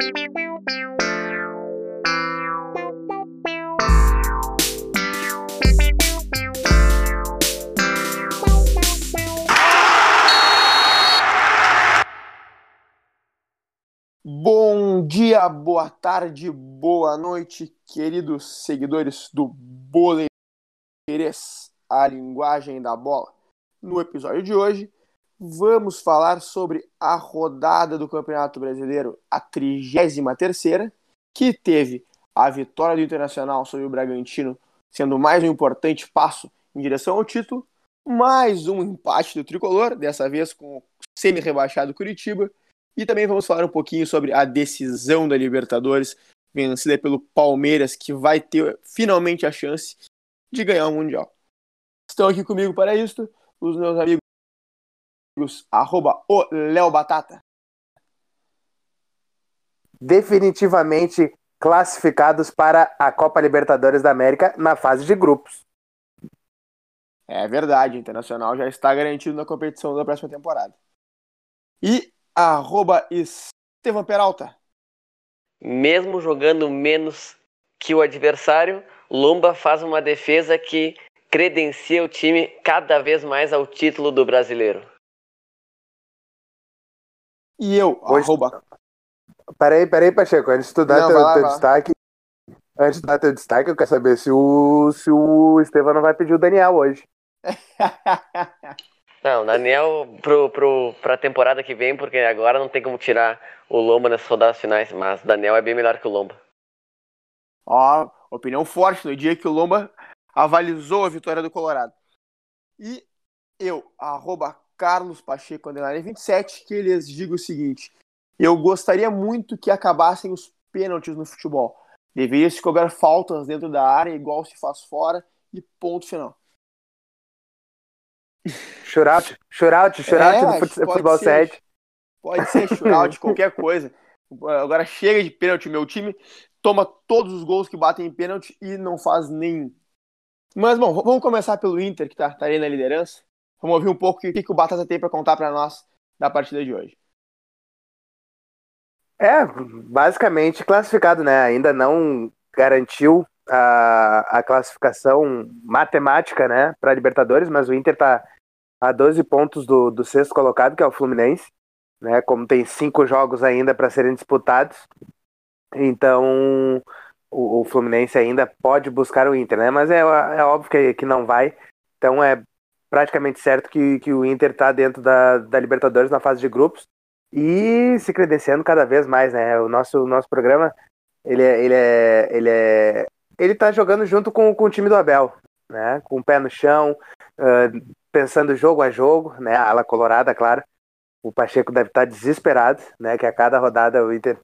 Bom dia, boa tarde, boa noite, queridos seguidores do Boleirês, a linguagem da bola. No episódio de hoje, vamos falar sobre a rodada do Campeonato Brasileiro, a 33ª, que teve a vitória do Internacional sobre o Bragantino, sendo mais um importante passo em direção ao título, mais um empate do Tricolor, dessa vez com o semi-rebaixado Curitiba, e também vamos falar um pouquinho sobre a decisão da Libertadores, vencida pelo Palmeiras, que vai ter finalmente a chance de ganhar o Mundial. Estão aqui comigo para isso os meus amigos, arroba o Léo Batata. Definitivamente classificados para a Copa Libertadores da América na fase de grupos. É verdade, o Internacional já está garantido na competição da próxima temporada. E arroba Estevam Peralta. Mesmo jogando menos que o adversário, Lomba faz uma defesa que credencia o time cada vez mais ao título do brasileiro. E eu, Hoje... arroba. Peraí, peraí, Pacheco, antes de tu dar não, teu, lá, teu destaque. Antes de dar teu destaque, eu quero saber se o, se o Estevam não vai pedir o Daniel hoje. Não, Daniel pro, pro, pra temporada que vem, porque agora não tem como tirar o Lomba nessas rodadas finais, mas Daniel é bem melhor que o Lomba. Ó, opinião forte no dia que o Lomba avalizou a vitória do Colorado. E eu, arroba Carlos Pacheco, 27, que lhes digo o seguinte, eu gostaria muito que acabassem os pênaltis no futebol. Deveria se cobrar faltas dentro da área, igual se faz fora, e ponto final. Shootout, shootout, shootout é, do futebol 7. Pode ser shootout, qualquer coisa. Agora chega de pênalti, meu time toma todos os gols que batem em pênalti e não faz nenhum. Mas bom, vamos começar pelo Inter, que tá, tá aí na liderança. Vamos ouvir um pouco o que, o Batata tem para contar para nós da partida de hoje. É, basicamente classificado, né? Ainda não garantiu a, a classificação matemática, né, para Libertadores, mas o Inter tá a 12 pontos do, do sexto colocado, que é o Fluminense, né? Como tem cinco jogos ainda para serem disputados, então o, o, Fluminense ainda pode buscar o Inter, né? Mas é, é óbvio que, que não vai. Então é praticamente certo que, que o Inter está dentro da, da Libertadores na fase de grupos e se credenciando cada vez mais, né? O nosso, nosso programa ele é, ele é, ele é, ele tá jogando junto com, com o time do Abel, né? Com o pé no chão, uh, pensando jogo a jogo, né? A ala colorada, claro. O Pacheco deve estar desesperado, né? Que a cada rodada o Inter,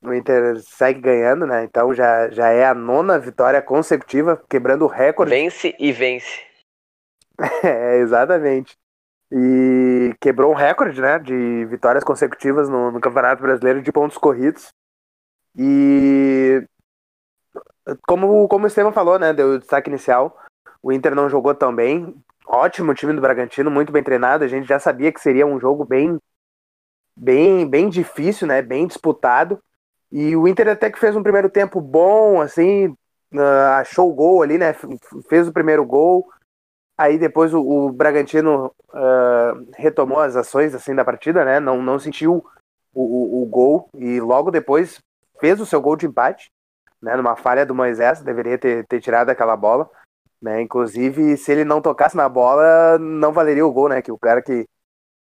o Inter segue ganhando, né? Então já, já é a nona vitória consecutiva, quebrando o recorde. Vence e vence. é, exatamente. E quebrou um recorde, né? De vitórias consecutivas no, no Campeonato Brasileiro de pontos corridos. E como, como o Estevam falou, né? Deu o destaque inicial. O Inter não jogou tão bem, ótimo time do Bragantino, muito bem treinado. A gente já sabia que seria um jogo bem, bem, bem difícil, né? Bem disputado. E o Inter até que fez um primeiro tempo bom, assim, uh, achou o gol ali, né? Fez o primeiro gol. Aí depois o, o Bragantino uh, retomou as ações assim da partida, né? Não, não sentiu o, o, o, gol e logo depois fez o seu gol de empate, né? Numa falha do Moisés, deveria ter, ter tirado aquela bola. Né? Inclusive, se ele não tocasse na bola, não valeria o gol, né? Que o cara que.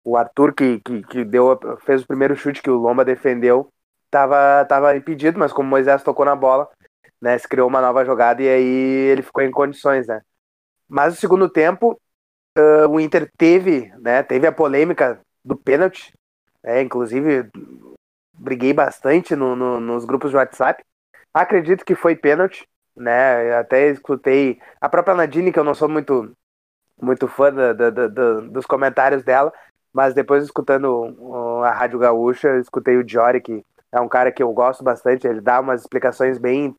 O Arthur que, que, que deu, fez o primeiro chute que o Lomba defendeu, tava, tava impedido, mas como o Moisés tocou na bola, né? Se criou uma nova jogada e aí ele ficou em condições, né? Mas no segundo tempo, uh, o Inter teve, né? Teve a polêmica do pênalti, né? Inclusive, briguei bastante no, no, nos grupos de WhatsApp. Acredito que foi pênalti, né? Até escutei a própria Nadine, que eu não sou muito muito fã da, da, da, dos comentários dela, mas depois escutando a Rádio Gaúcha, escutei o Jory, que é um cara que eu gosto bastante, ele dá umas explicações bem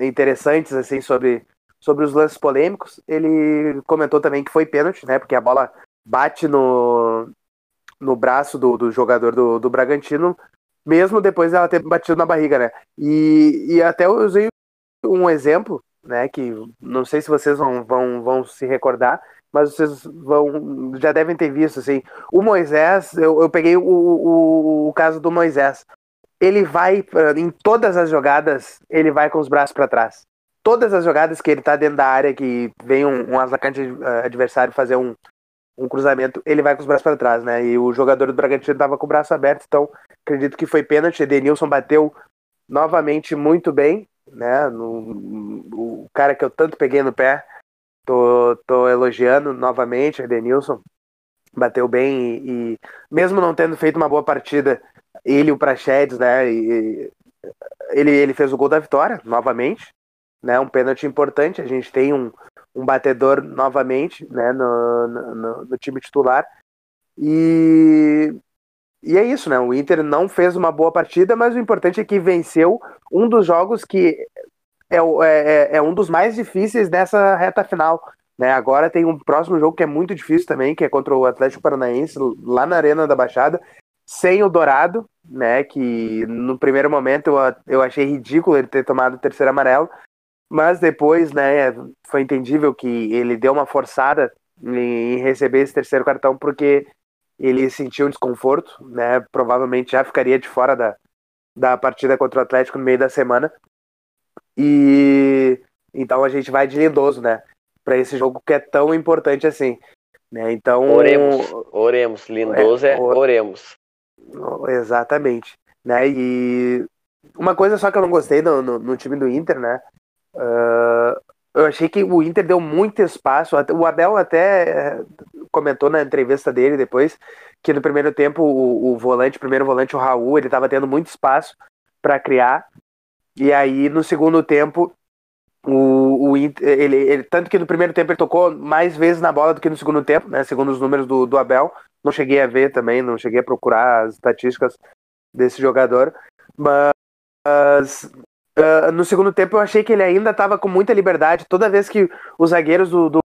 interessantes assim sobre sobre os lances polêmicos. Ele comentou também que foi pênalti, né? Porque a bola bate no, no braço do, do jogador do, do Bragantino mesmo depois dela ter batido na barriga, né? E, e até eu usei um exemplo, né, que não sei se vocês vão, vão, vão se recordar, mas vocês vão já devem ter visto, assim, o Moisés, eu, eu peguei o, o, o caso do Moisés, ele vai, em todas as jogadas, ele vai com os braços para trás. Todas as jogadas que ele tá dentro da área, que vem um, um atacante adversário fazer um, um cruzamento, ele vai com os braços para trás, né? E o jogador do Bragantino tava com o braço aberto, então acredito que foi pênalti. Edenilson bateu novamente muito bem, né? No, o cara que eu tanto peguei no pé, tô, tô elogiando novamente, Edenilson. Bateu bem e, e, mesmo não tendo feito uma boa partida, ele e o Prachedes, né? E, ele, ele fez o gol da vitória novamente, né? Um pênalti importante. A gente tem um, um batedor novamente né, no, no, no, time titular. E, e é isso, né? O Inter não fez uma boa partida, mas o importante é que venceu um dos jogos que é, é, é um dos mais difíceis dessa reta final. Né? Agora tem um próximo jogo que é muito difícil também, que é contra o Atlético Paranaense, lá na Arena da Baixada, sem o Dourado, né? Que no primeiro momento eu, eu achei ridículo ele ter tomado o terceiro amarelo, mas depois, né, foi entendível que ele deu uma forçada em receber esse terceiro cartão porque ele sentiu um desconforto, né? Provavelmente já ficaria de fora da, da partida contra o Atlético no meio da semana. E então a gente vai de lindoso, né? Para esse jogo que é tão importante assim. Né? Então. Oremos, oremos. Lindoso é, é oremos. Exatamente. Né? E uma coisa só que eu não gostei no, no, no time do Inter, né? Uh, eu achei que o Inter deu muito espaço. O Abel até eh, comentou na entrevista dele depois que no primeiro tempo o, o volante, primeiro volante, o Raul, ele estava tendo muito espaço para criar. E aí no segundo tempo o, o ele, ele, tanto que no primeiro tempo ele tocou mais vezes na bola do que no segundo tempo, né? Segundo os números do, do Abel, não cheguei a ver também, não cheguei a procurar as estatísticas desse jogador, mas Uh, no segundo tempo eu achei que ele ainda estava com muita liberdade. Toda vez que os zagueiros do, do,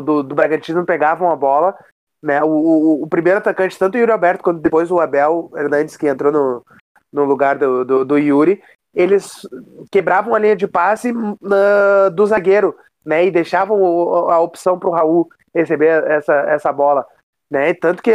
do, do Bragantino pegavam a bola, né, o, o, o, primeiro atacante, tanto o Yuri Alberto quanto depois o Abel Hernandes, que entrou no, no lugar do, do, do Yuri, eles quebravam a linha de passe uh, do zagueiro né, e deixavam a opção para o Raul receber essa, essa bola. Né, tanto que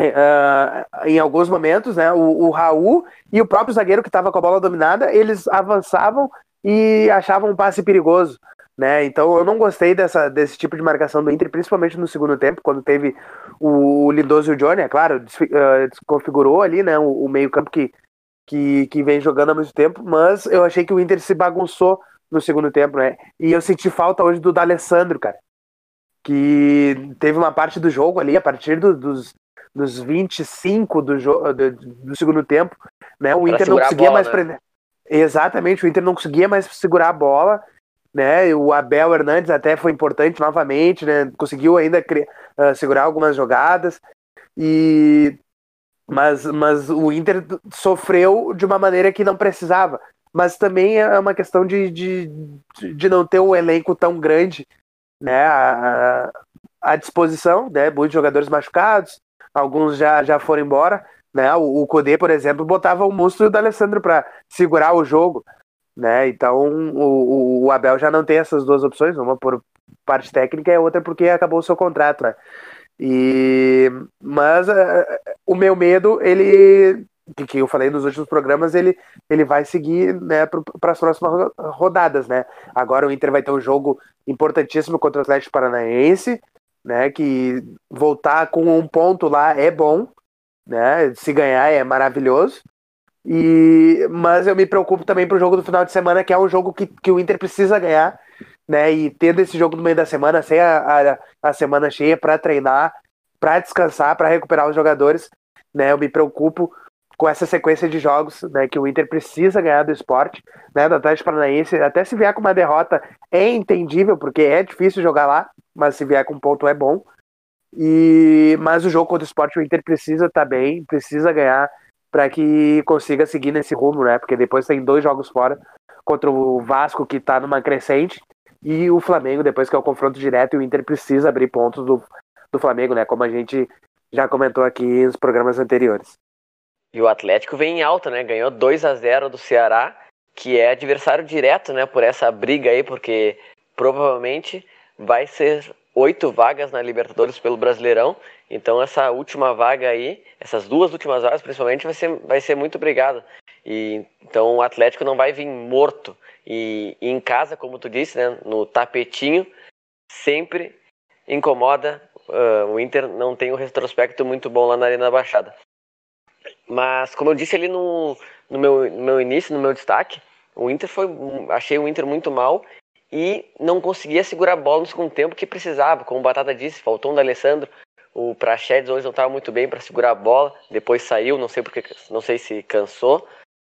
Uh, em alguns momentos, né, o, o, Raul e o próprio zagueiro que estava com a bola dominada, eles avançavam e achavam um passe perigoso. Né? Então eu não gostei dessa, desse tipo de marcação do Inter, principalmente no segundo tempo, quando teve o, o Lindoso e o Johnny, é claro, uh, desconfigurou ali né, o, o meio-campo que, que, que vem jogando há muito tempo, mas eu achei que o Inter se bagunçou no segundo tempo, né? E eu senti falta hoje do D'Alessandro, cara. Que teve uma parte do jogo ali, a partir do, dos dos 25 do, do, do segundo tempo, né? O Inter não conseguia bola, mais né? prender. Exatamente, o Inter não conseguia mais segurar a bola, né? O Abel Hernandes até foi importante novamente, né? Conseguiu ainda uh, segurar algumas jogadas e mas, mas o Inter sofreu de uma maneira que não precisava. Mas também é uma questão de, de, de não ter um elenco tão grande né, à, à disposição, né, muitos jogadores machucados, alguns já, já foram embora. Né? O, o Kudê, por exemplo, botava o Musto do Alessandro para segurar o jogo. Né? Então o, o, Abel já não tem essas duas opções, uma por parte técnica e outra porque acabou o seu contrato. Né? E, mas uh, o meu medo, ele que eu falei nos últimos programas, ele, ele vai seguir né, para as próximas rodadas. Né? Agora o Inter vai ter um jogo importantíssimo contra o Atlético Paranaense, né? Que voltar com um ponto lá é bom, né? Se ganhar é maravilhoso. E mas eu me preocupo também pro jogo do final de semana, que é um jogo que, que o Inter precisa ganhar, né? E tendo esse jogo no meio da semana, sem a, a, a semana cheia para treinar, para descansar, para recuperar os jogadores, né? Eu me preocupo com essa sequência de jogos, né, que o Inter precisa ganhar do esporte, né, do Atlético Paranaense, até se vier com uma derrota é entendível, porque é difícil jogar lá, mas se vier com um ponto é bom. E mas o jogo contra o esporte o Inter precisa estar tá bem, precisa ganhar para que consiga seguir nesse rumo, né? Porque depois tem dois jogos fora contra o Vasco que está numa crescente e o Flamengo depois que é o confronto direto e o Inter precisa abrir pontos do, do Flamengo, né? Como a gente já comentou aqui nos programas anteriores. E o Atlético vem em alta, né? Ganhou 2 a 0 do Ceará, que é adversário direto, né? Por essa briga aí, porque provavelmente vai ser oito vagas na Libertadores pelo Brasileirão. Então essa última vaga aí, essas duas últimas vagas principalmente, vai ser, vai ser muito brigada. E, então o Atlético não vai vir morto. E, e em casa, como tu disse, né, no tapetinho, sempre incomoda. Uh, o Inter não tem um retrospecto muito bom lá na Arena Baixada. Mas, como eu disse ali no, no, meu, no meu início, no meu destaque, o Inter foi. Achei o Inter muito mal e não conseguia segurar a bola no segundo tempo que precisava. Como o Batata disse, faltou um da Alessandro. O Prachedes hoje não estava muito bem para segurar a bola, depois saiu, não sei porque, não sei se cansou,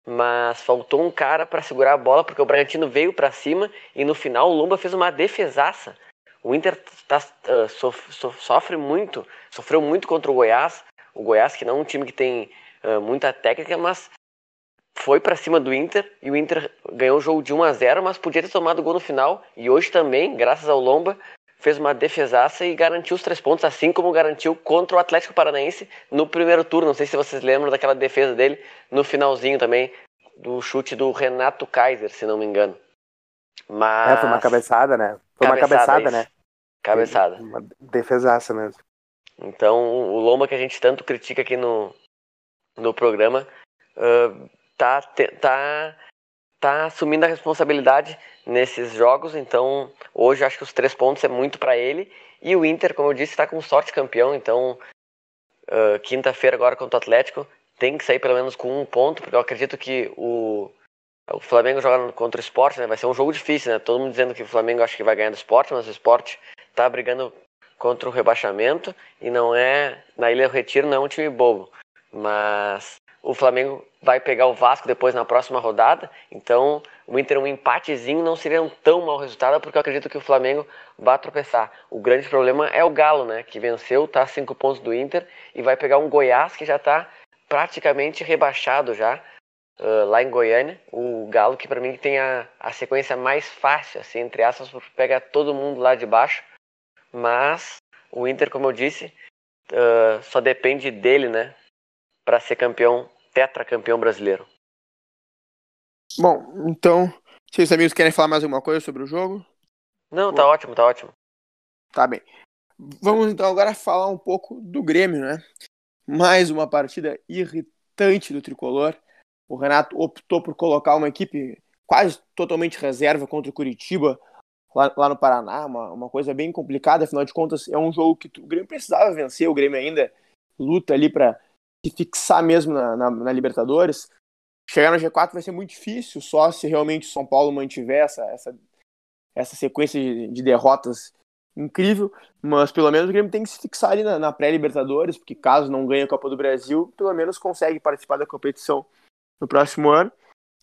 mas faltou um cara para segurar a bola porque o Bragantino veio para cima e no final o Lomba fez uma defesaça. O Inter tá, uh, sof, sof, sofre muito, sofreu muito contra o Goiás. O Goiás que não é um time que tem uh, muita técnica, mas foi para cima do Inter e o Inter ganhou o jogo de 1 a 0, mas podia ter tomado o gol no final. E hoje também, graças ao Lomba, fez uma defesaça e garantiu os três pontos, assim como garantiu contra o Atlético Paranaense no primeiro turno. Não sei se vocês lembram daquela defesa dele no finalzinho também, do chute do Renato Kaiser, se não me engano. Mas... É, foi uma cabeçada, né? Foi cabeçada, uma cabeçada, né? Cabeçada. Uma defesaça mesmo. Então, o Lomba que a gente tanto critica aqui no, no programa, uh, tá, tá, tá assumindo a responsabilidade nesses jogos. Então, hoje acho que os três pontos é muito para ele. E o Inter, como eu disse, está com sorte campeão. Então, uh, quinta-feira agora contra o Atlético, tem que sair pelo menos com um ponto, porque eu acredito que o, o Flamengo joga contra o Sport, né? Vai ser um jogo difícil, né? Todo mundo dizendo que o Flamengo acho que vai ganhar do Sport, mas o Sport tá brigando contra o rebaixamento e não é na Ilha do Retiro não é um time bobo, mas o Flamengo vai pegar o Vasco depois na próxima rodada. Então, o Inter um empatezinho não seria um tão mau resultado, porque eu acredito que o Flamengo vai tropeçar. O grande problema é o Galo, né, que venceu, tá a cinco pontos do Inter e vai pegar um Goiás que já está praticamente rebaixado já. Uh, lá em Goiânia, o Galo que para mim tem a, a sequência mais fácil, assim, entre aspas, porque pega todo mundo lá de baixo, mas o Inter, como eu disse, uh, só depende dele, né, para ser campeão tetracampeão brasileiro. Bom, então, vocês amigos querem falar mais alguma coisa sobre o jogo? Não, tá Bom, ótimo, tá ótimo. Tá bem. Vamos então agora falar um pouco do Grêmio, né? Mais uma partida irritante do tricolor. O Renato optou por colocar uma equipe quase totalmente reserva contra o Curitiba lá, lá no Paraná, uma, uma coisa bem complicada, afinal de contas é um jogo que o Grêmio precisava vencer, o Grêmio ainda luta ali para se fixar mesmo na, na, na, Libertadores. Chegar no G4 vai ser muito difícil, só se realmente o São Paulo mantiver essa, essa, essa sequência de, de derrotas incrível, mas pelo menos o Grêmio tem que se fixar ali na, na pré-Libertadores, porque caso não ganhe a Copa do Brasil, pelo menos consegue participar da competição no próximo ano.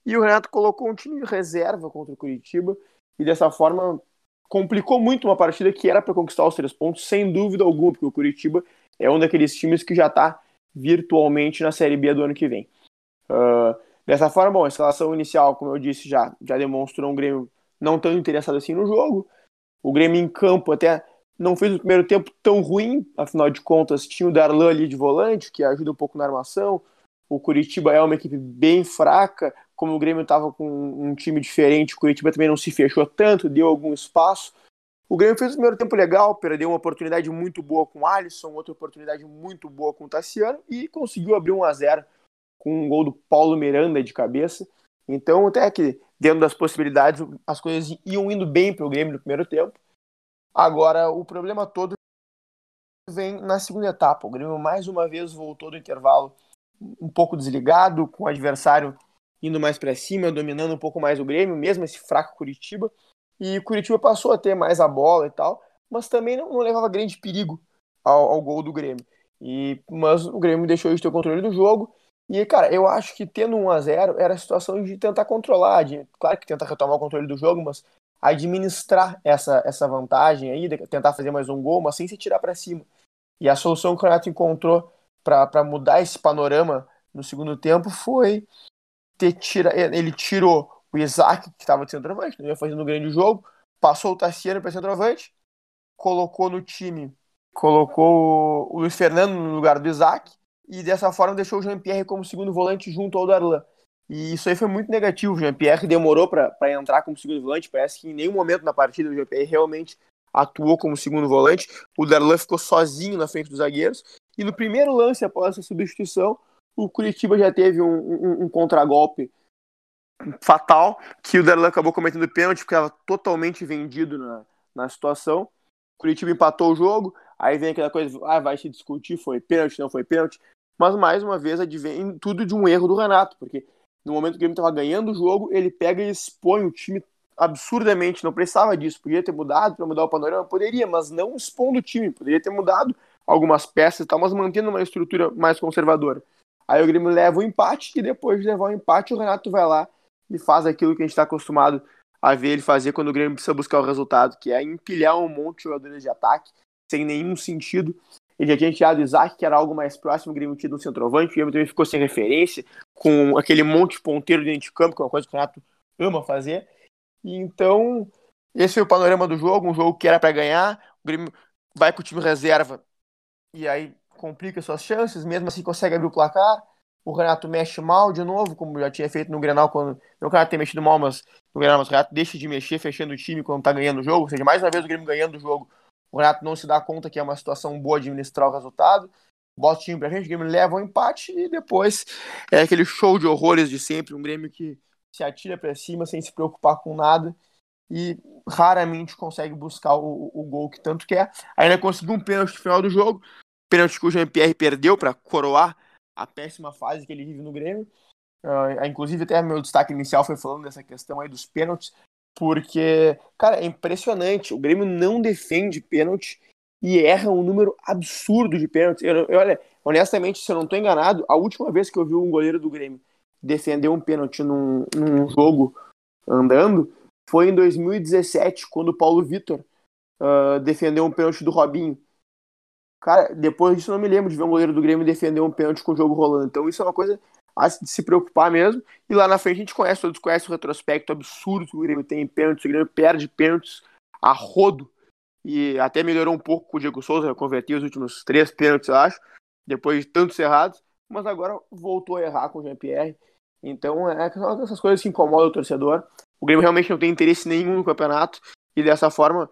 E o Renato colocou um time de reserva contra o Curitiba e dessa forma complicou muito uma partida que era para conquistar os três pontos, sem dúvida alguma, porque o Curitiba é um daqueles times que já está virtualmente na Série B do ano que vem. Uh, dessa forma, bom, a escalação inicial, como eu disse, já, já demonstrou um Grêmio não tão interessado assim no jogo. O Grêmio em campo até não fez o primeiro tempo tão ruim, afinal de contas tinha o Darlan ali de volante, que ajuda um pouco na armação. O Curitiba é uma equipe bem fraca, como o Grêmio estava com um time diferente, o Curitiba também não se fechou tanto, deu algum espaço. O Grêmio fez o primeiro tempo legal, perdeu uma oportunidade muito boa com o Alisson, outra oportunidade muito boa com o Tassiano e conseguiu abrir 1 a 0 com um gol do Paulo Miranda de cabeça. Então, até que dentro das possibilidades, as coisas iam indo bem para o Grêmio no primeiro tempo. Agora, o problema todo vem na segunda etapa. O Grêmio mais uma vez voltou do intervalo um pouco desligado, com o adversário indo mais para cima, dominando um pouco mais o Grêmio, mesmo esse fraco Curitiba. E o Curitiba passou a ter mais a bola e tal, mas também não, não levava grande perigo ao, ao, gol do Grêmio. E, mas o Grêmio deixou de ter o controle do jogo. E, cara, eu acho que tendo 1 a 0 era a situação de tentar controlar, de, claro que tentar retomar o controle do jogo, mas administrar essa, essa vantagem aí, tentar fazer mais um gol, mas sem se tirar para cima. E a solução que o Renato encontrou para mudar esse panorama no segundo tempo foi ter tira, ele tirou o Isaac, que estava de centroavante, não ia fazendo um grande jogo, passou o Tassiano para centroavante, colocou no time, colocou o Luiz Fernando no lugar do Isaac, e dessa forma deixou o Jean-Pierre como segundo volante junto ao Darlan. E isso aí foi muito negativo. O Jean-Pierre demorou para entrar como segundo volante. Parece que em nenhum momento na partida o Jean-Pierre realmente atuou como segundo volante. O Darlan ficou sozinho na frente dos zagueiros. E no primeiro lance após essa substituição, o Curitiba já teve um, um, um contragolpe fatal, que o Darlan acabou cometendo pênalti, porque estava totalmente vendido na, na situação. O Curitiba empatou o jogo, aí vem aquela coisa, ah, vai se discutir, foi pênalti, não foi pênalti. Mas mais uma vez advém tudo de um erro do Renato, porque no momento que o estava ganhando o jogo, ele pega e expõe o time absurdamente, não precisava disso, podia ter mudado para mudar o panorama, poderia, mas não expondo o time, poderia ter mudado algumas peças e tal, mas mantendo uma estrutura mais conservadora. Aí o Grêmio leva o empate e depois de levar o empate o Renato vai lá e faz aquilo que a gente está acostumado a ver ele fazer quando o Grêmio precisa buscar o resultado, que é empilhar um monte de jogadores de ataque sem nenhum sentido. Ele já tinha tirado o Isaac, que era algo mais próximo, o Grêmio tinha um centroavante, o Grêmio também ficou sem referência, com aquele monte de ponteiro dentro de campo, que é uma coisa que o Renato ama fazer. Então, esse foi o panorama do jogo, um jogo que era para ganhar, o Grêmio vai com o time reserva e aí complica suas chances, mesmo assim consegue abrir o placar. O Renato mexe mal de novo, como já tinha feito no Grenal, quando o Renato tem mexido mal, mas no Grenal, o Renato deixa de mexer, fechando o time quando tá ganhando o jogo, ou seja, mais uma vez o Grêmio ganhando o jogo, o Renato não se dá conta que é uma situação boa de administrar o resultado, bota o time pra frente, o Grêmio leva o um empate e depois é aquele show de horrores de sempre, um Grêmio que se atira para cima sem se preocupar com nada e raramente consegue buscar o, o gol que tanto quer. Ainda conseguiu um pênalti no final do jogo, pênalti que o Jean-Pierre perdeu para coroar a péssima fase que ele vive no Grêmio. Uh, inclusive, até meu destaque inicial foi falando dessa questão aí dos pênaltis, porque, cara, é impressionante. O Grêmio não defende pênalti e erra um número absurdo de pênaltis. Eu, eu, olha, honestamente, se eu não estou enganado, a última vez que eu vi um goleiro do Grêmio defender um pênalti num, num jogo andando foi em 2017, quando o Paulo Vitor uh, defendeu um pênalti do Robinho. Cara, depois disso não me lembro de ver um goleiro do Grêmio defender um pênalti com o jogo rolando. Então isso é uma coisa a se preocupar mesmo. E lá na frente a gente conhece, todos conhecem o retrospecto absurdo que o Grêmio tem em pênaltis. O Grêmio perde pênaltis a rodo. E até melhorou um pouco com o Diego Souza, converteu os últimos três pênaltis, acho, depois de tantos errados. Mas agora voltou a errar com o Jean-Pierre. Então é essas coisas que incomodam o torcedor. O Grêmio realmente não tem interesse nenhum no campeonato. E dessa forma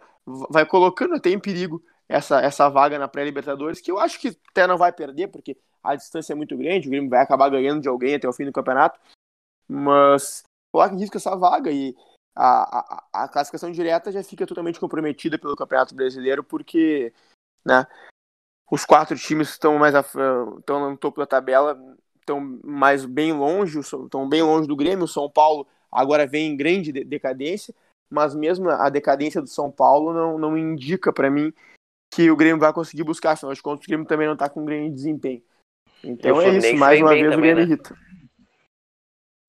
vai colocando até em perigo essa, essa vaga na pré-Libertadores, que eu acho que até não vai perder, porque a distância é muito grande, o Grêmio vai acabar ganhando de alguém até o fim do campeonato, mas coloca em risco essa vaga e a, a, a, classificação direta já fica totalmente comprometida pelo Campeonato Brasileiro, porque né, os quatro times estão mais estão no topo da tabela, estão mais bem longe, estão bem longe do Grêmio, o São Paulo agora vem em grande decadência, mas mesmo a decadência do São Paulo não, não indica para mim que o Grêmio vai conseguir buscar, afinal de contas o Grêmio também não está com um grande desempenho. Então é isso, mais uma vez o Grêmio né? irrita.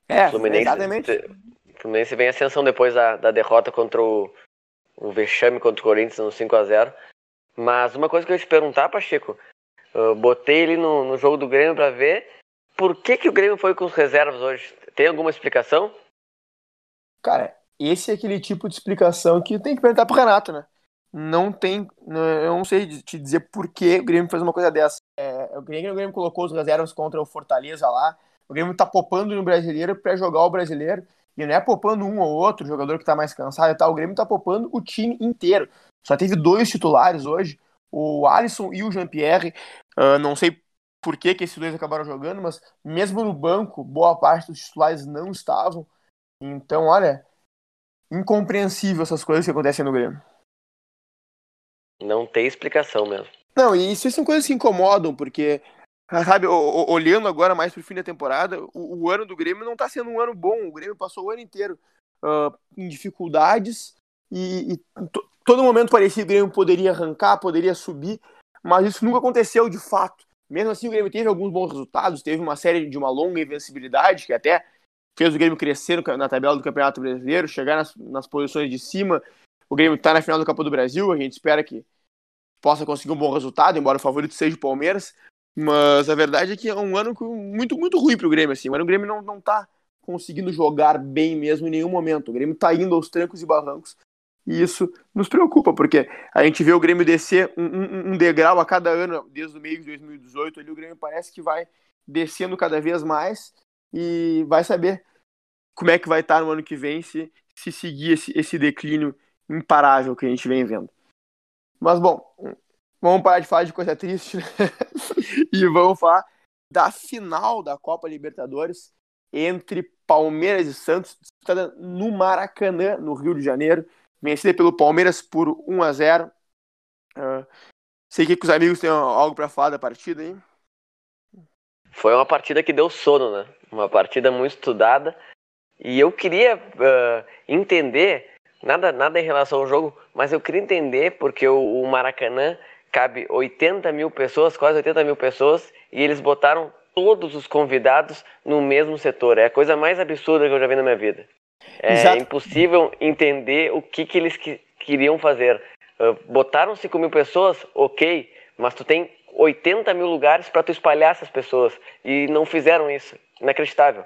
É, Fluminense, exatamente. O Fluminense vem ascensão depois da, da derrota contra o, o vexame contra o Corinthians no 5 a 0 Mas uma coisa que eu ia te perguntar, Pacheco, eu botei ele no, no jogo do Grêmio para ver por que, que o Grêmio foi com os reservas hoje. Tem alguma explicação? Cara, esse é aquele tipo de explicação que tem que perguntar pro Renato, né? Não tem. Eu não sei te dizer por que o Grêmio fez uma coisa dessa. É, o, Grêmio, o Grêmio colocou os reservas contra o Fortaleza lá. O Grêmio tá poupando no brasileiro para jogar o brasileiro. E não é poupando um ou outro jogador que tá mais cansado e tal. O Grêmio tá poupando o time inteiro. Só teve dois titulares hoje, o Alisson e o Jean-Pierre. Uh, não sei por que, que esses dois acabaram jogando, mas mesmo no banco, boa parte dos titulares não estavam. Então, olha, incompreensível essas coisas que acontecem no Grêmio. Não tem explicação mesmo. Não, e isso são coisas que incomodam, porque, sabe, olhando agora mais pro fim da temporada, o, o ano do Grêmio não tá sendo um ano bom. O Grêmio passou o ano inteiro uh, em dificuldades e, e todo momento parecia que o Grêmio poderia arrancar, poderia subir, mas isso nunca aconteceu de fato. Mesmo assim, o Grêmio teve alguns bons resultados, teve uma série de uma longa invencibilidade que até fez o Grêmio crescer na tabela do Campeonato Brasileiro, chegar nas, nas posições de cima o Grêmio está na final do Copa do Brasil, a gente espera que possa conseguir um bom resultado, embora o favorito seja o Palmeiras. Mas a verdade é que é um ano muito, muito ruim para o Grêmio. Assim. O, Grêmio não, não tá conseguindo jogar bem mesmo em nenhum momento. O Grêmio está indo aos trancos e barrancos. E isso nos preocupa, porque a gente vê o Grêmio descer um, um, um degrau a cada ano, desde o meio de 2018, ali o Grêmio parece que vai descendo cada vez mais e vai saber como é que vai estar no ano que vem se, se seguir esse, esse declínio imparável que a gente vem vendo. Mas, bom, vamos parar de falar de coisa triste né? e vamos falar da final da Copa Libertadores entre Palmeiras e Santos, disputada no Maracanã, no Rio de Janeiro vencida pelo Palmeiras por 1 a 0 uh, ah, Sei que os amigos têm algo para falar da partida aí. Foi uma partida que deu sono, né? Uma partida muito estudada. E eu queria uh, entender, nada, nada em relação ao jogo, mas eu queria entender porque o, o Maracanã cabe 80 mil pessoas, quase 80 mil pessoas, e eles botaram todos os convidados no mesmo setor. É a coisa mais absurda que eu já vi na minha vida. É Exato. impossível entender o que, que eles que, queriam fazer. Uh, botaram 5 mil pessoas, ok, mas tu tem 80 mil lugares para tu espalhar essas pessoas. E não fizeram isso. Inacreditável.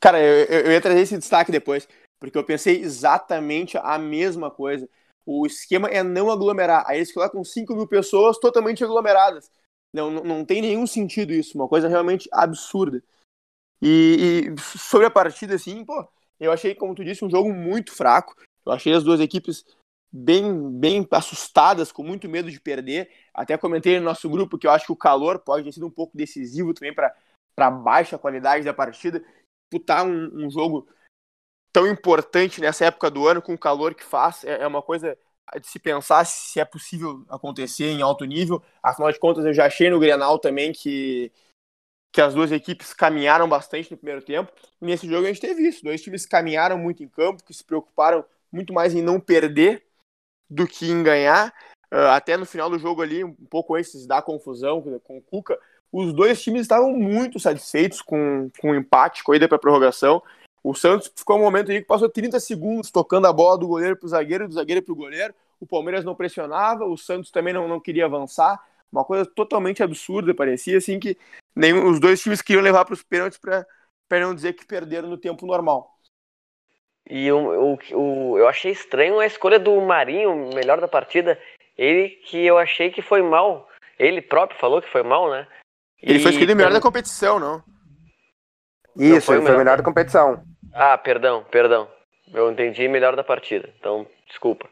Cara, eu, eu ia trazer esse destaque depois, porque eu pensei exatamente a mesma coisa. O esquema é não aglomerar. Aí eles colocam 5 mil pessoas totalmente aglomeradas. Não, não, não tem nenhum sentido isso, uma coisa realmente absurda. E, e sobre a partida, assim, pô, eu achei, como tu disse, um jogo muito fraco. Eu achei as duas equipes bem, bem assustadas, com muito medo de perder. Até comentei no nosso grupo que eu acho que o calor pode ter sido um pouco decisivo também para a baixa qualidade da partida. Disputar um, um, jogo tão importante nessa época do ano, com o calor que faz, é, é uma coisa de se pensar se é possível acontecer em alto nível. Afinal de contas, eu já achei no Grenal também que que as duas equipes caminharam bastante no primeiro tempo. E nesse jogo a gente teve isso. Dois times caminharam muito em campo, que se preocuparam muito mais em não perder do que em ganhar. Uh, até no final do jogo ali, um pouco antes da confusão com o Cuca, os dois times estavam muito satisfeitos com, com o empate, corrida para prorrogação. O Santos ficou um momento ali que passou 30 segundos tocando a bola do goleiro para o zagueiro, do zagueiro para o goleiro. O Palmeiras não pressionava, o Santos também não, não queria avançar. Uma coisa totalmente absurda, parecia assim que nenhum, os dois times queriam levar para os pênaltis para não dizer que perderam no tempo normal. E o, o, o, eu achei estranho a escolha do Marinho, o melhor da partida. Ele que eu achei que foi mal. Ele próprio falou que foi mal, né? Ele e... foi escolhido melhor da competição, não? Isso, não foi ele foi o melhor da competição. Ah, perdão, perdão. Eu entendi melhor da partida, então desculpa.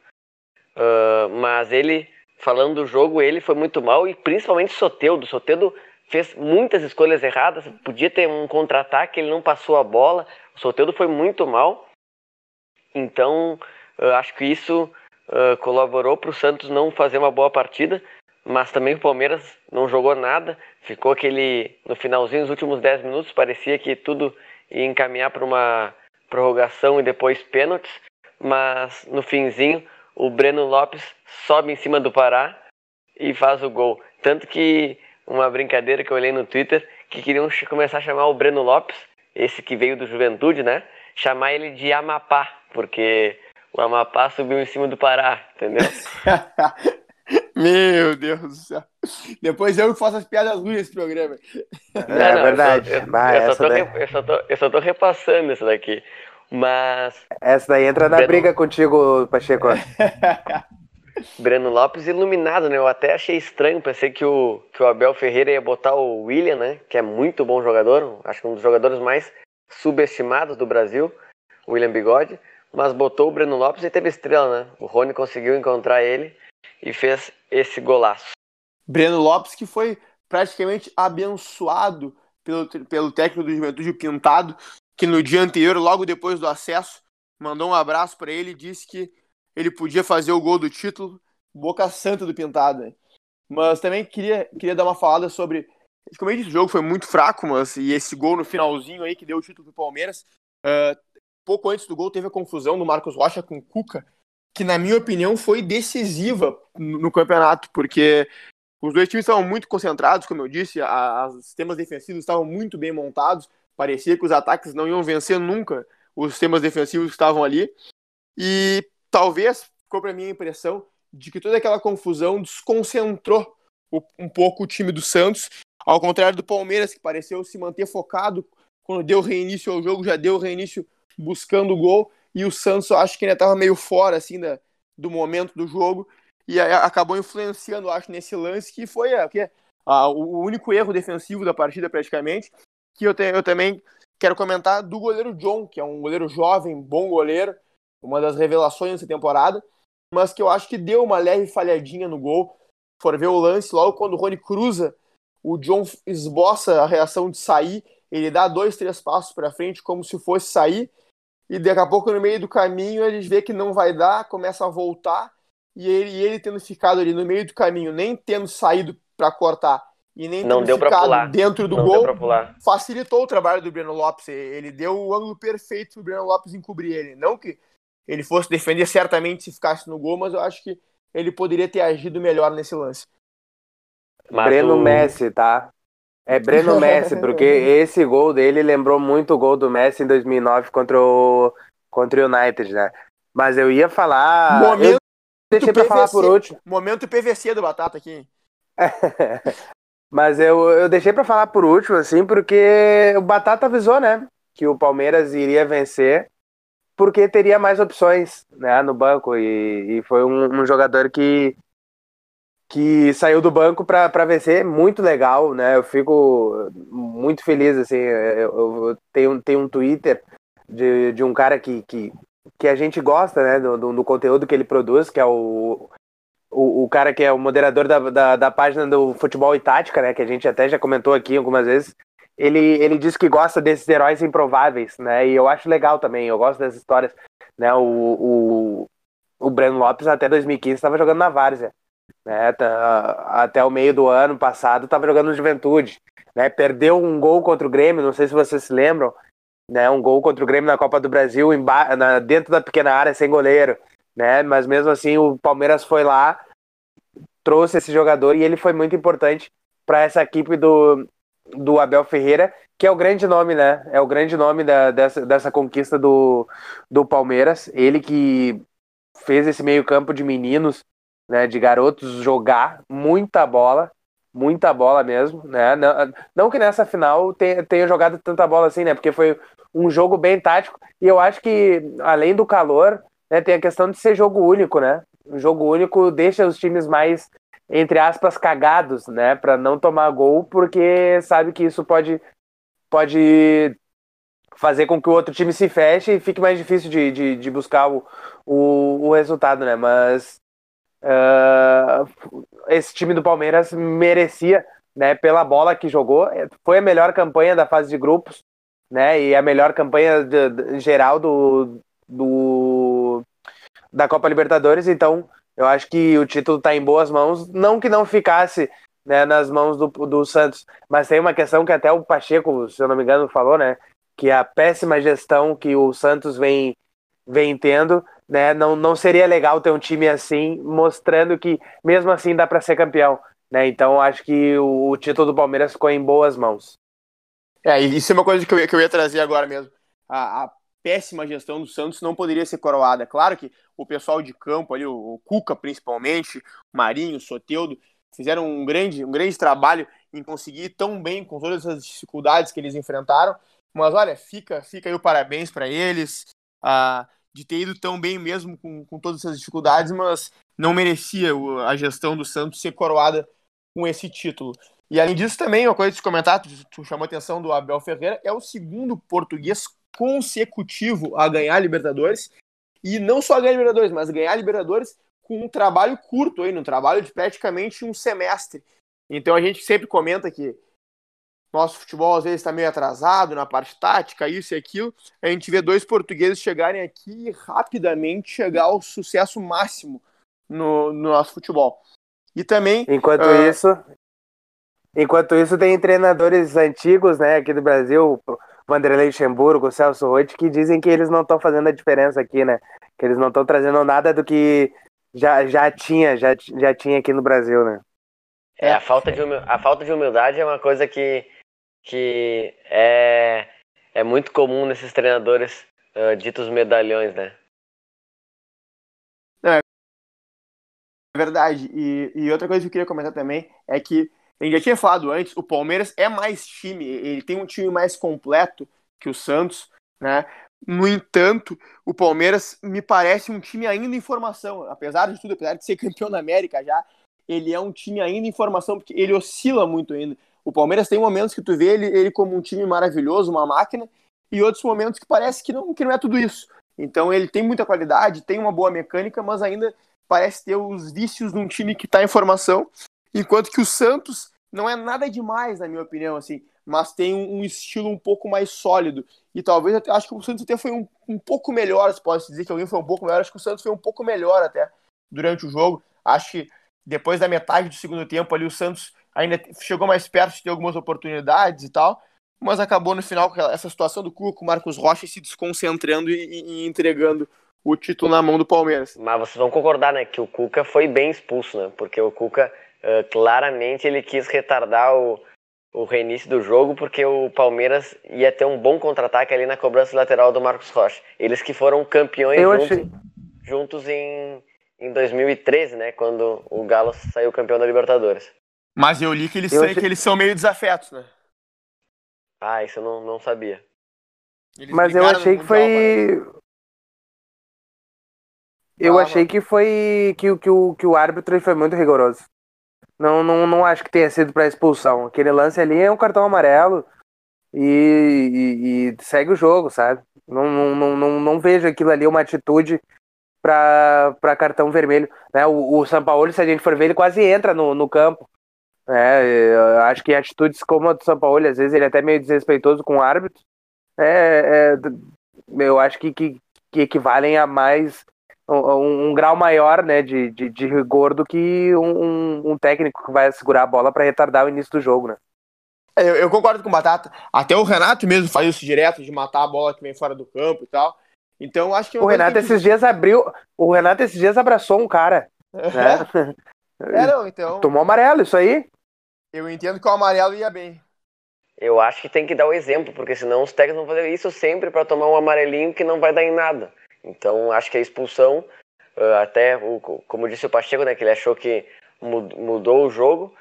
Uh, mas ele falando do jogo, ele foi muito mal e principalmente Soteudo. Soteudo fez muitas escolhas erradas, podia ter um contra-ataque, ele não passou a bola. O Soteudo foi muito mal. Então, acho que isso uh, colaborou para o Santos não fazer uma boa partida, mas também o Palmeiras não jogou nada. Ficou aquele, no finalzinho, nos últimos 10 minutos, parecia que tudo ia encaminhar para uma prorrogação e depois pênaltis, mas no finzinho o Breno Lopes sobe em cima do Pará e faz o gol. Tanto que uma brincadeira que eu olhei no Twitter que queriam começar a chamar o Breno Lopes, esse que veio do Juventude, né? Chamar ele de Amapá, porque o Amapá subiu em cima do Pará, entendeu? Meu Deus do céu. Depois eu que faço as piadas ruins nesse programa. Não, é não, verdade. Eu, eu, eu, só tô, eu, só tô, eu só tô repassando isso daqui. Mas. Essa daí entra na Breno... briga contigo, Pacheco. Breno Lopes iluminado, né? Eu até achei estranho, pensei que o, que o Abel Ferreira ia botar o William, né? Que é muito bom jogador, acho que um dos jogadores mais subestimados do Brasil, o William Bigode, mas botou o Breno Lopes e teve estrela, né? O Rony conseguiu encontrar ele e fez esse golaço. Breno Lopes que foi praticamente abençoado pelo, pelo técnico do Juventude Pintado, que no dia anterior, logo depois do acesso, mandou um abraço para ele e disse que ele podia fazer o gol do título, boca santa do Pintado. Né? Mas também queria, queria dar uma falada sobre. Como eu disse, o jogo foi muito fraco, mas e esse gol no finalzinho aí que deu o título pro Palmeiras. Uh, pouco antes do gol teve a confusão do Marcos Rocha com o Cuca, que na minha opinião foi decisiva no, campeonato, porque os dois times estavam muito concentrados, como eu disse, os sistemas defensivos estavam muito bem montados, parecia que os ataques não iam vencer nunca os sistemas defensivos que estavam ali. E talvez ficou para mim a impressão de que toda aquela confusão desconcentrou um pouco o time do Santos, ao contrário do Palmeiras, que pareceu se manter focado quando deu reinício ao jogo, já deu reinício buscando o gol, e o Santos acho que ainda estava meio fora assim da, do momento do jogo. E acabou influenciando, acho, nesse lance que foi é, que, ah, o único erro defensivo da partida praticamente, que eu, te, eu também quero comentar do goleiro John, que é um goleiro jovem, bom goleiro, uma das revelações dessa temporada, mas que eu acho que deu uma leve falhadinha no gol. For ver o lance, logo quando o Rony cruza, o John esboça a reação de sair, ele dá dois, três passos para frente como se fosse sair, e daqui a pouco no meio do caminho ele vê que não vai dar, começa a voltar, e ele, e ele tendo ficado ali no meio do caminho, nem tendo saído para cortar, e nem não deu ficado pular. dentro do não gol, facilitou o trabalho do Breno Lopes. Ele deu o ângulo perfeito para o Breno Lopes encobrir ele. Não que ele fosse defender certamente se ficasse no gol, mas eu acho que ele poderia ter agido melhor nesse lance. Mas Breno o... Messi, tá? É Breno Messi, porque esse gol dele lembrou muito o gol do Messi em 2009 contra o, contra o United, né? Mas eu ia falar. Momento eu deixei para falar por último. Momento PVC do Batata aqui. Mas eu, eu deixei para falar por último, assim, porque o Batata avisou, né? Que o Palmeiras iria vencer porque teria mais opções né, no banco e, e foi um, um, jogador que que saiu do banco para vencer muito legal né eu fico muito feliz assim eu, eu tenho, tenho um Twitter de, de um cara que, que, que a gente gosta né do, do, do conteúdo que ele produz que é o o, o cara que é o moderador da, da, da página do Futebol e Tática, né, que a gente até já comentou aqui algumas vezes, ele, ele diz que gosta desses heróis improváveis, né? E eu acho legal também, eu gosto dessas histórias. Né? O, o, o Breno Lopes até 2015 estava jogando na Várzea. Né? Até o meio do ano passado estava jogando no Juventude. Né? Perdeu um gol contra o Grêmio, não sei se vocês se lembram. Né? Um gol contra o Grêmio na Copa do Brasil, na, dentro da pequena área, sem goleiro. Né? Mas mesmo assim o Palmeiras foi lá, trouxe esse jogador e ele foi muito importante para essa equipe do, do Abel Ferreira, que é o grande nome, né? É o grande nome da, dessa, dessa conquista do, do Palmeiras. Ele que fez esse meio-campo de meninos, né? De garotos jogar muita bola, muita bola mesmo, né? Não, não que nessa final tenha, tenha jogado tanta bola assim, né? Porque foi um jogo bem tático. E eu acho que, além do calor, né, tem a questão de ser jogo único, né? Um jogo único deixa os times mais entre aspas, cagados, né, para não tomar gol, porque sabe que isso pode, pode fazer com que o outro time se feche e fique mais difícil de, de, de buscar o, o, o, resultado, né? Mas uh, esse time do Palmeiras merecia, né, pela bola que jogou, foi a melhor campanha da fase de grupos, né? E a melhor campanha de, de, geral do, do da Copa Libertadores, então eu acho que o título está em boas mãos, não que não ficasse né, nas mãos do, do Santos, mas tem uma questão que até o Pacheco, se eu não me engano, falou, né? Que a péssima gestão que o Santos vem, vem tendo, né? Não, não seria legal ter um time assim, mostrando que mesmo assim dá para ser campeão. Né? Então acho que o, o, título do Palmeiras ficou em boas mãos. É, isso é uma coisa que eu, que eu ia trazer agora mesmo. A, a péssima gestão do Santos não poderia ser coroada. Claro que o pessoal de campo ali, o Cuca principalmente, o Marinho, o Soteudo, fizeram um grande, um grande trabalho em conseguir tão bem com todas as dificuldades que eles enfrentaram. Mas olha, fica, fica aí o parabéns para eles uh, de ter ido tão bem mesmo com, com todas essas dificuldades, mas não merecia a gestão do Santos ser coroada com esse título. E além disso, também, uma coisa de comentar, tu, tu chamou a atenção do Abel Ferreira, é o segundo português consecutivo a ganhar a Libertadores. E não só ganhar a Libertadores, mas ganhar a Libertadores com um trabalho curto aí, um trabalho de praticamente um semestre. Então a gente sempre comenta que nosso futebol às vezes está meio atrasado na parte tática, isso e aquilo. A gente vê dois portugueses chegarem aqui e rapidamente chegar ao sucesso máximo no, no nosso futebol. E também. Enquanto uh... isso. Enquanto isso, tem treinadores antigos, né, aqui do Brasil, Vanderlei Luxemburgo, Celso Roth, que dizem que eles não estão fazendo a diferença aqui, né? Que eles não estão trazendo nada do que já, já tinha, já, já tinha aqui no Brasil, né? É, a falta de, a falta de humildade é uma coisa que, que é, é muito comum nesses treinadores uh, ditos medalhões, né? É, é verdade. E, e outra coisa que eu queria comentar também é que a gente já tinha falado antes, o Palmeiras é mais time, ele tem um time mais completo que o Santos, né? No entanto, o Palmeiras me parece um time ainda em formação, apesar de tudo, apesar de ser campeão da América já, ele é um time ainda em formação, porque ele oscila muito ainda. O Palmeiras tem momentos que tu vê ele, ele como um time maravilhoso, uma máquina, e outros momentos que parece que não, que não é tudo isso. Então ele tem muita qualidade, tem uma boa mecânica, mas ainda parece ter os vícios de um time que está em formação, enquanto que o Santos não é nada demais, na minha opinião, assim, mas tem um, estilo um pouco mais sólido. E talvez até acho que o Santos até foi um, um pouco melhor, se pode dizer que alguém foi um pouco melhor, acho que o Santos foi um pouco melhor até durante o jogo. Acho que depois da metade do segundo tempo ali o Santos ainda chegou mais perto de ter algumas oportunidades e tal, mas acabou no final com essa situação do Cuca, com o Marcos Rocha se desconcentrando e, e, entregando o título na mão do Palmeiras. Mas vocês vão concordar, né, que o Cuca foi bem expulso, né? Porque o Cuca uh, claramente ele quis retardar o, o reinício do jogo porque o Palmeiras ia ter um bom contra-ataque ali na cobrança lateral do Marcos Rocha. Eles que foram campeões juntos, achei... juntos em, em 2013, né, quando o Galo saiu campeão da Libertadores. Mas eu li que eles, eu achei... que eles são meio desafetos, né? Ah, isso eu não, não sabia. Eles Mas eu achei que foi. Eu ah, achei mano. que foi que, que, o, que o árbitro foi muito rigoroso. Não, não, não acho que tenha sido para expulsão. Aquele lance ali é um cartão amarelo e, e, e segue o jogo, sabe? Não, não, não, não, não vejo aquilo ali uma atitude para cartão vermelho. Né? O, o São Paulo, se a gente for ver, ele quase entra no, no campo. É, acho que atitudes como a do São Paulo, às vezes ele é até meio desrespeitoso com o árbitro. É, é, eu acho que, que, que, equivalem a mais um, um grau maior né, de, de, de, rigor do que um, um técnico que vai segurar a bola para retardar o início do jogo, né? É, eu, eu, concordo com o Batata. Até o Renato mesmo faz isso direto, de matar a bola que vem fora do campo e tal. Então acho que. É o Renato esses dias abriu. O Renato esses dias abraçou um cara. Né? É, não, então. Tomou amarelo, isso aí? Eu entendo que o amarelo ia bem. Eu acho que tem que dar o exemplo, porque senão os técnicos vão fazer isso sempre para tomar um amarelinho que não vai dar em nada. Então acho que a expulsão, ah, até como disse o Pacheco, né, que ele achou que mudou o jogo,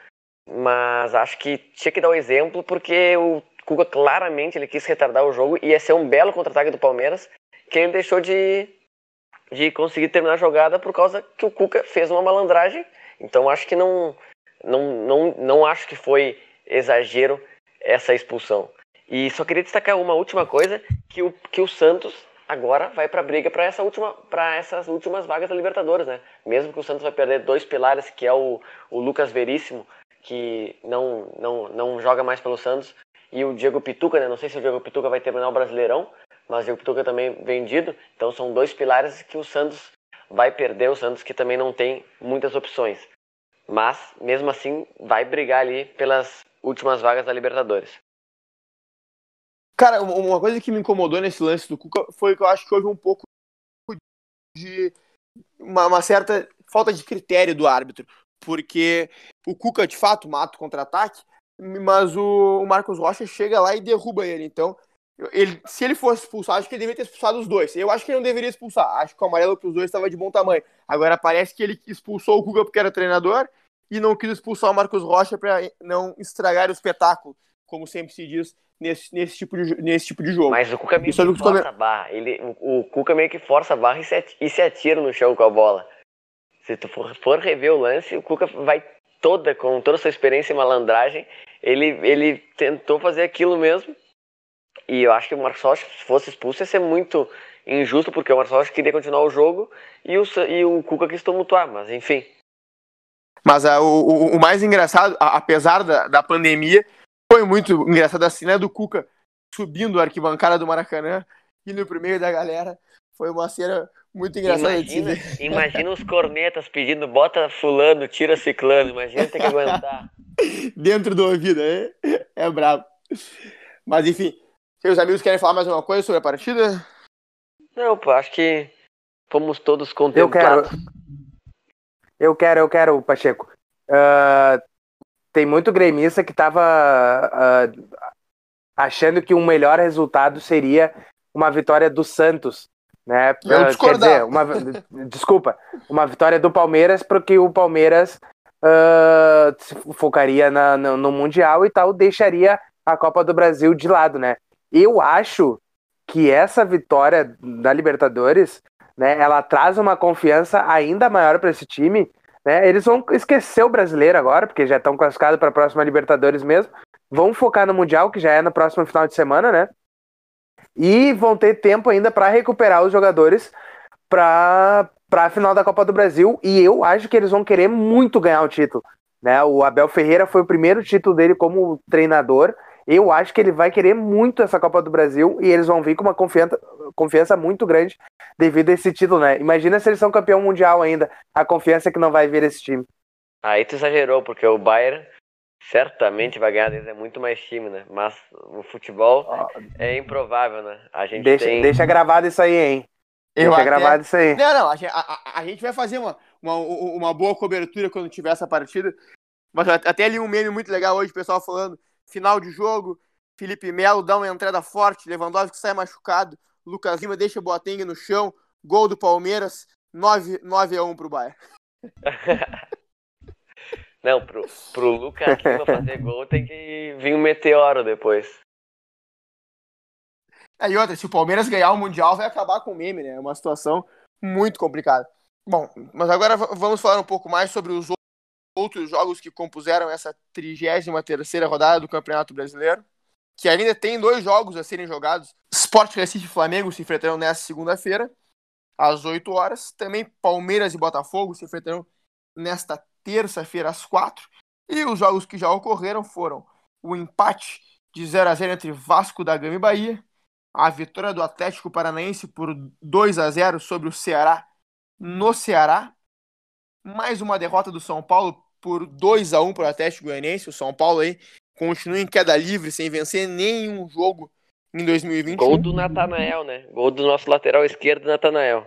mas acho que tinha que dar o exemplo porque o Cuca claramente ele quis retardar o jogo e ia ser um belo contra-ataque do Palmeiras que ele deixou de, de conseguir terminar a jogada por causa que o Cuca fez uma malandragem. Então acho que não não, não, não acho que foi exagero essa expulsão. E só queria destacar uma última coisa, que o, que o Santos agora vai para a briga para essa última para essas últimas vagas da Libertadores, né? Mesmo que o Santos vai perder dois pilares, que é o, o Lucas Veríssimo, que não, não, não joga mais pelo Santos, e o Diego Pituca, né? Não sei se o Diego Pituca vai terminar o Brasileirão, mas o Diego Pituca também vendido. Então são dois pilares que o Santos vai perder, o Santos que também não tem muitas opções. Mas, mesmo assim, vai brigar ali pelas últimas vagas da Libertadores. Cara, uma coisa que me incomodou nesse lance do Cuca foi que eu acho que houve um pouco de uma, uma certa falta de critério do árbitro. Porque o Cuca, de fato, mata o contra-ataque, mas o, o Marcos Rocha chega lá e derruba ele. Então, ele, se ele fosse expulsar, acho que ele deveria ter expulsado os dois. Eu acho que ele não deveria expulsar. Acho que o amarelo para os dois estava de bom tamanho. Agora parece que ele expulsou o Guga porque era treinador e não quis expulsar o Marcos Rocha para não estragar o espetáculo, como sempre se diz nesse, nesse, tipo, de, nesse tipo de jogo. Mas o Cuca meio que força a barra. Ele, o, Cuca meio que força a barra e se, e se atira no chão com a bola. Se tu for, for rever o lance, o Cuca vai toda, com toda a sua experiência e malandragem, ele, ele tentou fazer aquilo mesmo e eu acho que o Marcos Rocha, se fosse expulso, ia ser muito injusto, porque o Marcos Rocha queria continuar o jogo e o, e o Cuca quis tumultuar, mas enfim. Mas uh, o, o, mais engraçado, apesar da, da pandemia, foi muito engraçado a cena do Cuca subindo a arquibancada do Maracanã, indo pro meio da galera. Foi uma cena muito engraçada. Imagina, imagina os cornetas pedindo bota fulano, tira ciclano. Imagina ter que aguentar. Dentro do ouvido, é, é brabo. Mas enfim, seus amigos querem falar mais uma coisa sobre a partida? Não, pô, acho que fomos todos contemplados. Eu quero, eu quero, eu quero Pacheco. Uh, tem muito gremista que estava uh, achando que um melhor resultado seria uma vitória do Santos. Né? Eu uh, Quer dizer, uma, desculpa, uma vitória do Palmeiras, porque o Palmeiras uh, focaria na, no, no Mundial e tal, deixaria a Copa do Brasil de lado, né? Eu acho que essa vitória da Libertadores, né, ela traz uma confiança ainda maior para esse time. Né? Eles vão esquecer o brasileiro agora, porque já estão classificados para a próxima Libertadores mesmo. Vão focar no Mundial, que já é no próximo final de semana, né? E vão ter tempo ainda para recuperar os jogadores para a final da Copa do Brasil. E eu acho que eles vão querer muito ganhar o título. Né? O Abel Ferreira foi o primeiro título dele como treinador. Eu acho que ele vai querer muito essa Copa do Brasil e eles vão vir com uma confiança, confiança muito grande devido a esse título, né? Imagina se eles são campeão mundial ainda, a confiança que não vai vir esse time. Aí tu exagerou, porque o Bayern certamente vai ganhar, é muito mais time, né? Mas o futebol é improvável, né? A gente deixa, tem... deixa gravado isso aí, hein? Eu deixa até... gravado isso aí. Não, não, a, a, a gente vai fazer uma, uma, uma boa cobertura quando tiver essa partida. Mas até ali um meme muito legal hoje, o pessoal falando, final de jogo, Felipe Melo dá uma entrada forte, Lewandowski sai machucado, Lucas Lima deixa o Boateng no chão, gol do Palmeiras, 9, 9 a 1 pro Bayern. Não, pro, pro Lucas Lima fazer gol tem que vir um meteoro depois. É, e outra, se o Palmeiras ganhar o Mundial, vai acabar com o meme, né? É uma situação muito complicada. Bom, mas agora vamos falar um pouco mais sobre os outros jogos que compuseram essa 33 rodada do Campeonato Brasileiro, que ainda tem dois jogos a serem jogados. Sport Recife e Flamengo se enfrentarão nesta segunda-feira, às 8 horas. Também Palmeiras e Botafogo se enfrentarão nesta terça-feira, às 4. E os jogos que já ocorreram foram o empate de 0 a 0 entre Vasco da Gama e Bahia, a vitória do Atlético Paranaense por 2 a 0 sobre o Ceará no Ceará, mais uma derrota do São Paulo por 2 a 1 para o Atlético Goianiense. O São Paulo aí continua em queda livre, sem vencer nenhum jogo em 2021. Gol do Natanael, né? Gol do nosso lateral esquerdo, Natanael.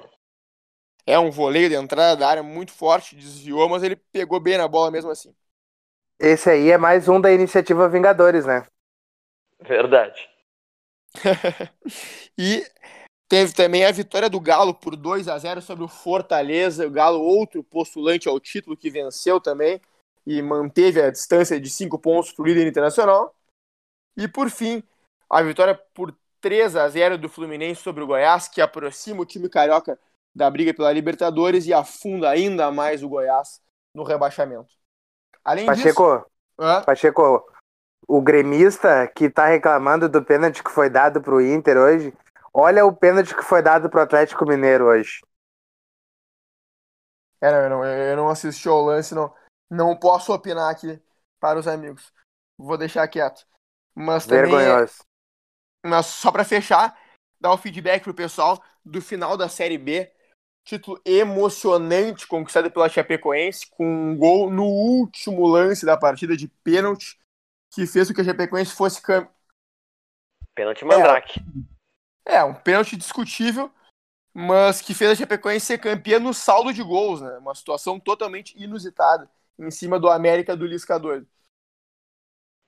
É um voleio de entrada da área muito forte, desviou, mas ele pegou bem na bola mesmo assim. Esse aí é mais um da iniciativa Vingadores, né? Verdade. e Teve também a vitória do Galo por 2 a 0 sobre o Fortaleza. O Galo, outro postulante ao título, que venceu também e manteve a distância de 5 pontos para o líder internacional. E por fim, a vitória por 3 a 0 do Fluminense sobre o Goiás, que aproxima o time carioca da briga pela Libertadores e afunda ainda mais o Goiás no rebaixamento. Além Pacheco, disso, Pacheco, o gremista que está reclamando do pênalti que foi dado para o Inter hoje Olha o pênalti que foi dado pro Atlético Mineiro hoje. É, não, eu, não, eu não assisti ao lance, não, não posso opinar aqui para os amigos. Vou deixar quieto. Mas também. É Vergonhoso. É... Mas só para fechar, dar o feedback pro pessoal do final da Série B. Título emocionante conquistado pela Chapecoense, com um gol no último lance da partida de pênalti, que fez com que a Chapecoense fosse campeão. Pênalti Mandrake. É. É, um pênalti discutível, mas que fez a Chapecoense ser campeã no saldo de gols, né? Uma situação totalmente inusitada em cima do América do Lisca doido.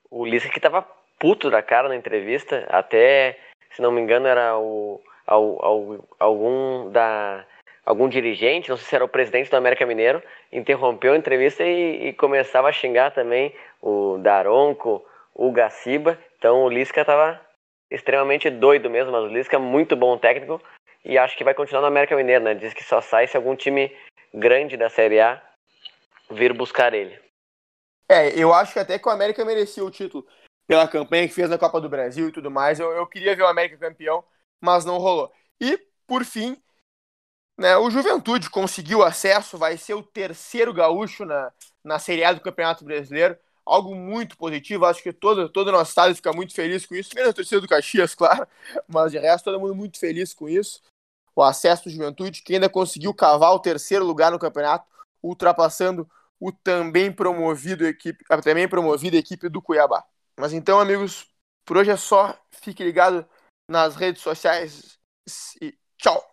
O Lisca que tava puto da cara na entrevista, até, se não me engano, era o, algum da algum dirigente, não sei se era o presidente do América Mineiro, interrompeu a entrevista e, e começava a xingar também o Daronco, o Gaciba. Então o Lisca tava extremamente doido mesmo, mas o Lisca é muito bom técnico e acho que vai continuar no América Mineiro, né? Diz que só sai se algum time grande da Série A vir buscar ele. É, eu acho que até que o América merecia o título pela campanha que fez na Copa do Brasil e tudo mais. Eu, eu queria ver o América campeão, mas não rolou. E, por fim, né, o Juventude conseguiu acesso, vai ser o terceiro gaúcho na, na Série A do Campeonato Brasileiro algo muito positivo. Acho que todo o nosso estado fica muito feliz com isso. Menos a torcida do Caxias, claro, mas de resto todo mundo muito feliz com isso. O acesso do Juventude, que ainda conseguiu cavar o terceiro lugar no campeonato, ultrapassando o também promovido equipe, a também promovida equipe do Cuiabá. Mas então, amigos, por hoje é só. Fique ligado nas redes sociais e tchau.